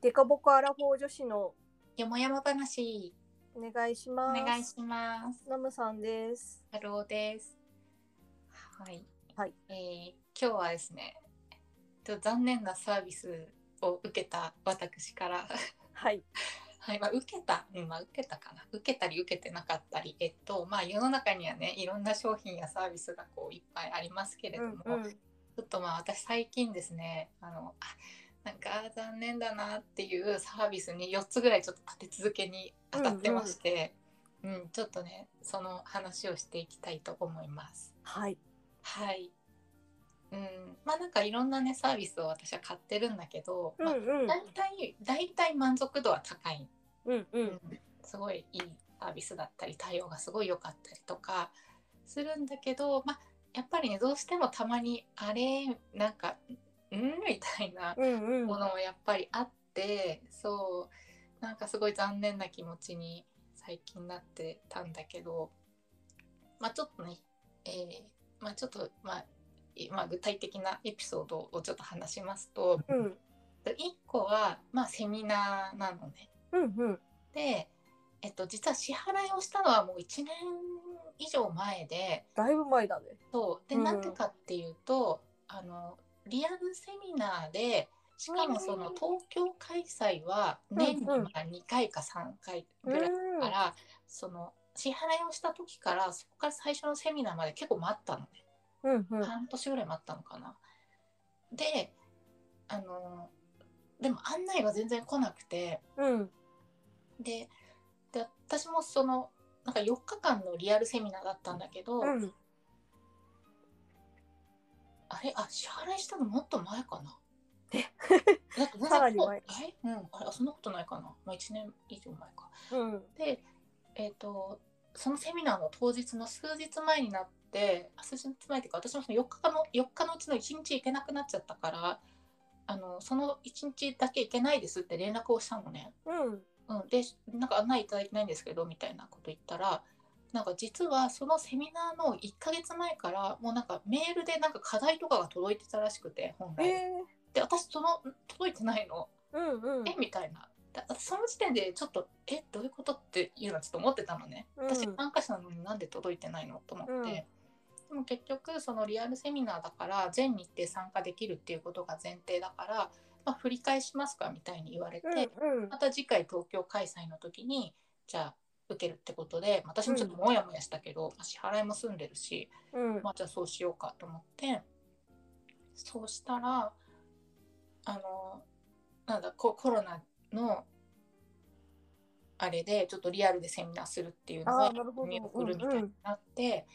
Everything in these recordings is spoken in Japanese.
デコボコアラフォー女子のよもやま話お願いします。願いします。ナムさんです。ハローです。はい。はい。えー今日はですね、ちょっと残念なサービスを受けた私から、はい。はい、まあ受けた、うん、まあ受けたかな、受けたり受けてなかったり、えっとまあ世の中にはね、いろんな商品やサービスがこういっぱいありますけれども、うんうん。ちょっとまあ私最近ですねあのあなんか残念だなっていうサービスに4つぐらいちょっと立て続けに当たってまして、うんちょっとねその話をしていきたいと思います。はい。はい、うん、まあなんかいろんなねサービスを私は買ってるんだけど、まあ、うんうん。大体大体満足度は高い、うんう。うんんすごいいいサービスだったり対応がすごい良かったりとかするんだけど、まあ、やっぱりねどうしてもたまにあれなんかんみたいなうんうん。ものもやっぱりあってそうなんかすごい残念な気持ちに最近なってたんだけどまあちょっとね、えーまあちょっとまあいまあ、具体的なエピソードをちょっと話しますとうん。1個は、まあ、セミナーなのね。うんうん。で、えっと、実は支払いをしたのはもう1年以上前でだいぶ前だね。そうで、うんなんでかっていうとあのリアルセミナーでしかもそのうん東京開催は年にまうんうんあ2回か3回ぐらいうんだから、その支払いをした時からそこから最初のセミナーまで結構待ったのね。うんうん。半年ぐらい待ったのかな。であのでも案内が全然来なくてうん。でで私もそのなんか4日間のリアルセミナーだったんだけど、うん。あれあ支払いしたのもっと前かな？え？だって さらに前。え？うんあれあそんなことないかな、まあ、1年以上前か。うん。でえっ、とそのセミナーの当日の数日前になってあ数日前っていうか私もその4日の4日のうちの1日行けなくなっちゃったからあのその1日だけ行けないですって連絡をしたのね。うん。うん、でなんか案内いただいてないんですけどみたいなこと言ったらなんか実はそのセミナーの1ヶ月前からもうなんかメールでなんか課題とかが届いてたらしくて本来。えで私その届いてないの。ー。うんうん。え？みたいな。その時点でちょっとえ？どういうことっていうのはちょっと思ってたのね。うん私参加者なのになんで届いてないのと思って。うんでも結局そのリアルセミナーだから全日程参加できるっていうことが前提だから、まあ、振り返しますかみたいに言われて、うんうんま。た次回東京開催の時にじゃあ受けるってことで私もちょっとモヤモヤしたけど、まあ支払いも済んでるし、うん。まあ、じゃあそうしようかと思ってそうしたらあのなんだココロナのあれでちょっとリアルでセミナーするっていうのはあーなるほど見送るみたいになって、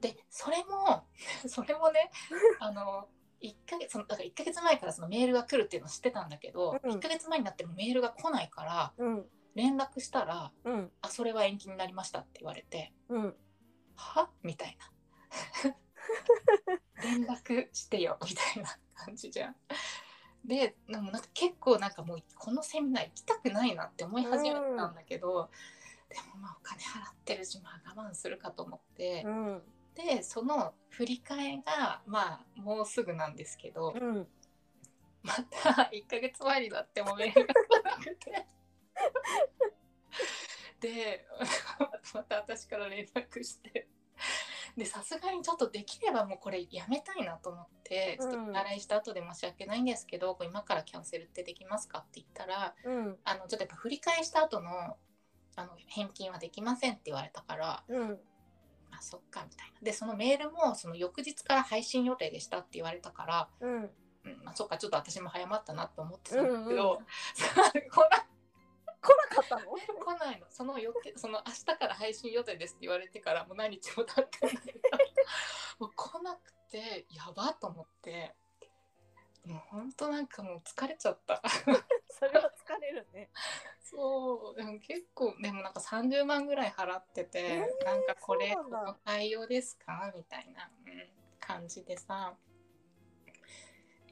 でそれも それもね あの1ヶ月そのだから1ヶ月前からそのメールが来るっていうのを知ってたんだけど、うん1ヶ月前になってもメールが来ないからうん。連絡したらうん。「あそれは延期になりました」って言われて。うん。は？みたいな 連絡してよみたいな感じじゃん。ででもなんか結構なんかもうこのセミナー行きたくないなって思い始めたんだけど、でもまあお金払ってるしまあ我慢するかと思って、うん。でその振り替えがまあもうすぐなんですけど、うん。また1ヶ月前になってもメールが来なくて。で また私から連絡してでさすがにちょっとできればもうこれやめたいなと思ってちょっとうんお払いした後で申し訳ないんですけど、これ今からキャンセルってできますかって言ったらうん。あのちょっとやっぱ振り返した後のあの返金はできませんって言われたからうん。あそっかみたいなでそのメールもその翌日から配信予定でしたって言われたからうん。うんまあ、そっかちょっと私も早まったなと思ってたんだけど、うんうん 来な来なかったの？来ないの。その予定その明日から配信予定ですって言われてからもう何日も経ってない。もう来なくてやばと思って。もうほんとなんかもう疲れちゃった。それは疲れるね。そう。でも結構でもなんか30万ぐらい払ってて、えーなんかこれの対応ですか？みたいな、うん、感じでさ。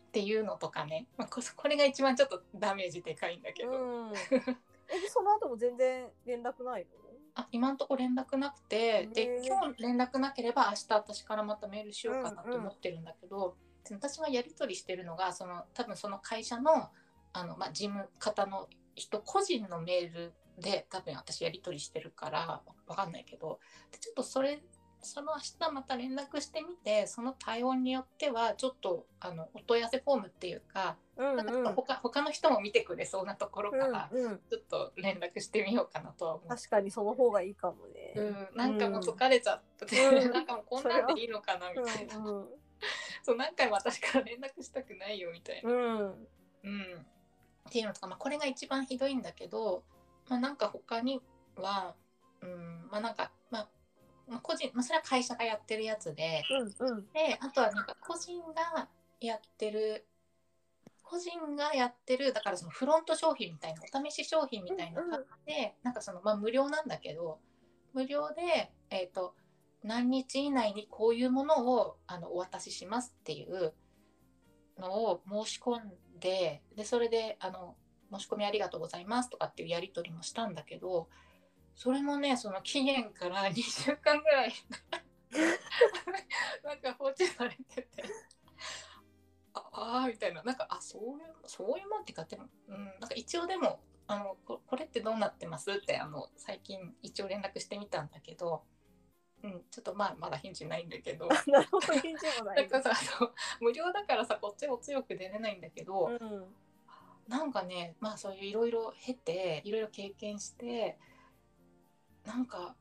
っていうのとかね、まあ、ここれが一番ちょっとダメージでかいんだけど、うん。え、でその後も全然連絡ないあ今んとこ連絡なくてへでー今日連絡なければ明日私からまたメールしようかなと思ってるんだけど、で私がやり取りしてるのがその多分その会社のあの、まあ、事務方の人個人のメールで多分私やり取りしてるからわかんないけどでちょっとそれその明日また連絡してみてその対応によってはちょっとあのお問い合わせフォームっていうか,、うんなんか他他の人も見てくれそうなところから、うんうん、ちょっと連絡してみようかなとは思う。確かにその方がいいかもね。うん、なんかもう疲れちゃって、うん。なんかもうこんなんでいいのかなみたいな、うんそう何回も私から連絡したくないよみたいな、うんうん。うん、っていうのとか、まあ、これが一番ひどいんだけど、まあ、なんか他には、うん、まあなんか、まあ、まあ個人、まあ、それは会社がやってるやつで、うんうん。で、あとはなんか個人がやってる、個人がやってる、だからそのフロント商品みたいな、お試し商品みたいな感じで、なんかその、まあ無料なんだけど、無料で、えっ、と、何日以内にこういうものをあのお渡ししますっていうのを申し込んで、で、それで、あの、申し込みありがとうございますとかっていうやり取りもしたんだけど、それもね、その期限から 2週間ぐらい なんか放置されてて。あ あーみたいな。なんかあそういうそういうもんってかでも、うん、なんか一応でもあのここれってどうなってますってあの最近一応連絡してみたんだけど、うん、ちょっとまあまだ返事ないんだけど。なるほど。返事もなない。んかさあの無料だからさこっちも強く出れないんだけど、うん。なんかねまあそういういろいろ経ていろいろ経験してなんか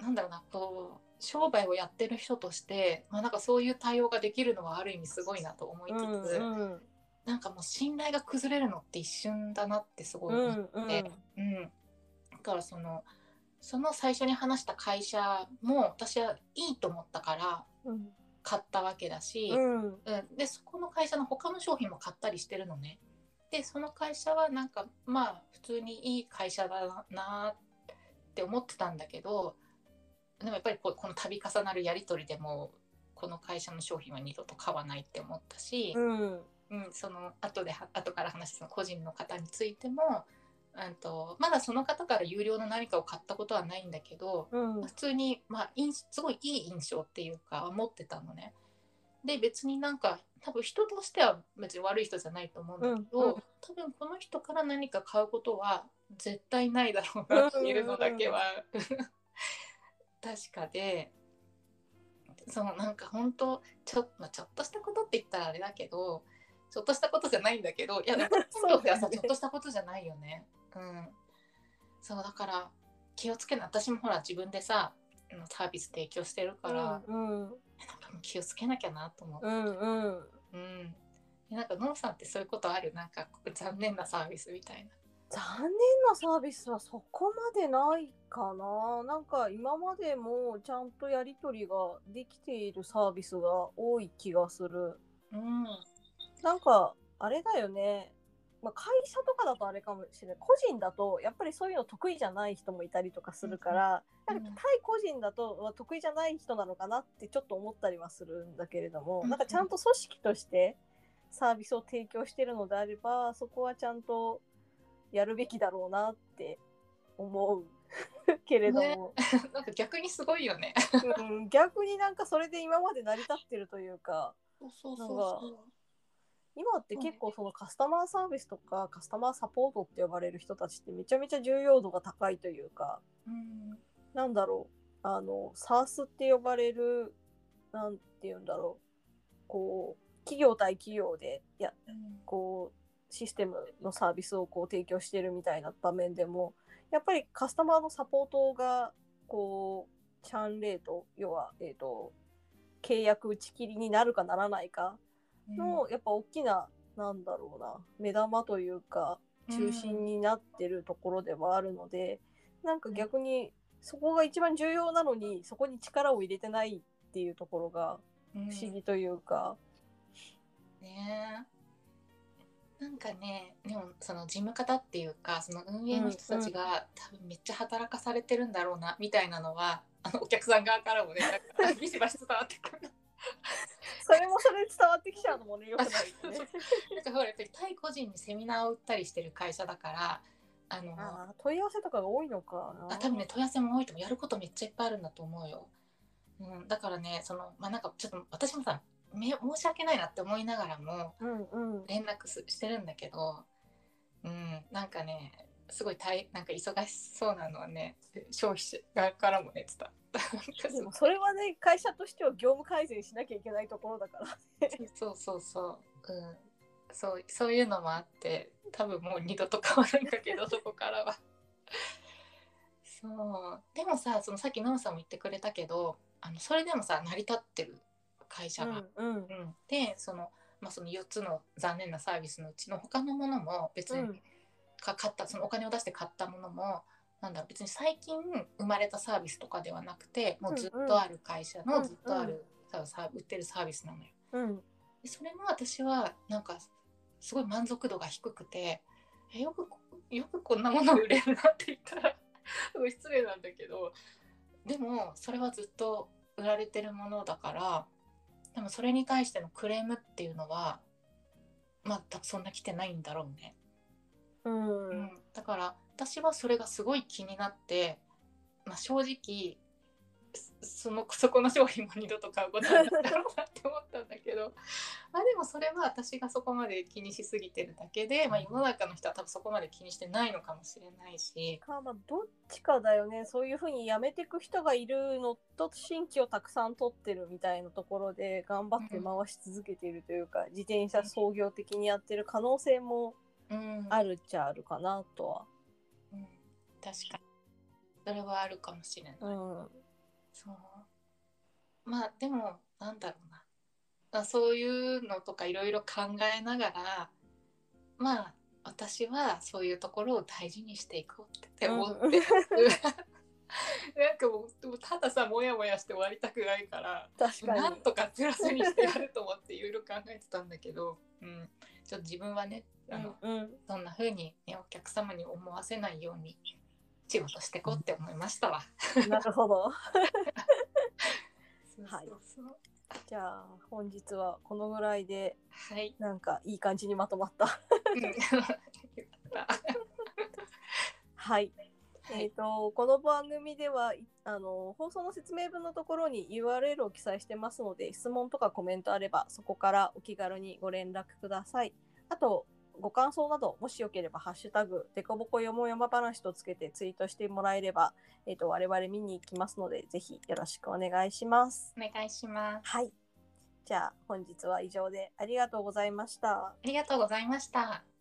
なんだろうなこう商売をやってる人として、まあ、なんかそういう対応ができるのはある意味すごいなと思いつつ、うんうんなんかもう信頼が崩れるのって一瞬だなってすごい思って、うんうんだからそのその最初に話した会社も私はいいと思ったからうん買ったわけだし、うん。うん、でそこの会社の他の商品も買ったりしてるのね。でその会社はなんかまあ普通にいい会社だなって思ってたんだけどでもやっぱりこうこの度重なるやり取りでもこの会社の商品は二度と買わないって思ったし、うん。うん、その後で後から話した個人の方についても、うん、とまだその方から有料の何かを買ったことはないんだけど、うん。普通に、まあ、印すごいいい印象っていうか持ってたのね。で別になんか多分人としては別に悪い人じゃないと思うんだけど、うんうん。多分この人から何か買うことは絶対ないだろうなっていうのだけは確かでそうなんか本当ちょ,、まあ、ちょっとしたことって言ったらあれだけどちょっとしたことじゃないんだけどいやでも 本ってはさ、そうだよねちょっとしたことじゃないよね。うん、そうだから気をつけない私もほら自分でさサービス提供してるから、うんなん気をつけなきゃなと思う。うんうんうん。えなんかノンさんってそういうことある？なんか残念なサービスみたいな。残念なサービスはそこまでないかな。なんか今までもちゃんとやり取りができているサービスが多い気がする。うん。なんかあれだよね。まあ、会社とかだとあれかもしれない。個人だとやっぱりそういうの得意じゃない人もいたりとかするから、うんなんか対個人だとまあ得意じゃない人なのかなってちょっと思ったりはするんだけれども、うんなんかちゃんと組織としてサービスを提供してるのであれば、そこはちゃんとやるべきだろうなって思う。けれども、なんか逆にすごいよね。うん、逆になんかそれで今まで成り立ってるというか、そうそうそうそう。今って結構そのカスタマーサービスとかカスタマーサポートって呼ばれる人たちってめちゃめちゃ重要度が高いというか、うん。なんだろう、あの、SARS って呼ばれる、なんて言うんだろう、こう、企業対企業で、いや、こう、システムのサービスをこう提供してるみたいな場面でも、やっぱりカスタマーのサポートが、こう、チャンレート、要は、えっ、と、契約打ち切りになるかならないかの、やっぱ大きな、なんだろうな、目玉というか、中心になってるところではあるので、なんか逆にそこが一番重要なのにそこに力を入れてないっていうところがうん。不思議というか、ねえなんかねでもその事務方っていうかその運営の人たちが、多分めっちゃ働かされてるんだろうなみたいなのはあのお客さん側からもねなんかビシバシ伝わってくる。それもそれ伝わってきちゃうのもねよくないよね。なんかほらやっぱり対個人にセミナーを売ったりしてる会社だからあの問い合わせとかが多いのかな。あ多分ね問い合わせも多いと思うやることめっちゃいっぱいあるんだと思うよ。うん、だからねそのまあなんかちょっと私もさめ申し訳ないなって思いながらも。連絡すしてるんだけどうん、なんかねすごい大なんか忙しそうなのはね消費者側からもね伝わった。でもそれはね会社としては業務改善しなきゃいけないところだからそうそうそう、うん、そうそういうのもあって多分もう二度と変わらんかけど そこからは。そう。でもさそのさっきノンさんも言ってくれたけどあのそれでもさ成り立ってる会社が。うんうん。うんでその,、まあ、その4つの残念なサービスのうちの他のものも別にうん。か買ったそのお金を出して買ったものもなんだろう別に最近生まれたサービスとかではなくてもうずっとある会社うんうん。のずっとある、ささ売ってるサービスなのよ。うん。でそれも私はなんかすごい満足度が低くてえよくこよくこんなもの売れるなって言ったら 失礼なんだけどでもそれはずっと売られてるものだからでもそれに対してのクレームっていうのはまあ多分そんな来てないんだろうね。うんうんだから私はそれがすごい気になって、まあ、正直そそのそこの商品も二度と買うことになったろうなって思ったんだけど。まあでもそれは私がそこまで気にしすぎてるだけで、まあ、世の中の人は多分そこまで気にしてないのかもしれないし。かまあどっちかだよね。そういうふうに辞めてく人がいるのと新規をたくさん取ってるみたいなところで頑張って回し続けているというか、自転車創業的にやってる可能性もうん。あるっちゃあるかなとは。うん、確かに。それはあるかもしれない。うんそう。まあでもなんだろうな。あそういうのとかいろいろ考えながらまあ私はそういうところを大事にしていこうって思って、うん。なんかもうたださモヤモヤして終わりたくないから確かに。なんとかプラスにしてやると思っていろいろ考えてたんだけど、うん、ちょっと自分はねあの、うんうん。そんな風に、ね、お客様に思わせないように仕事してこうって思いましたわ。なるほど。はいじゃあ本日はこのぐらいではい。なんかいい感じにまとまった。はい。はいえっ、とこの番組ではいあの放送の説明文のところに URL を記載してますので質問とかコメントあればそこからお気軽にご連絡ください。あとご感想などもしよければハッシュタグでこぼこよもやま話とつけてツイートしてもらえればえっ、と我々見に行きますのでぜひよろしくお願いします。お願いします。はい。じゃあ本日は以上でありがとうございました。ありがとうございました。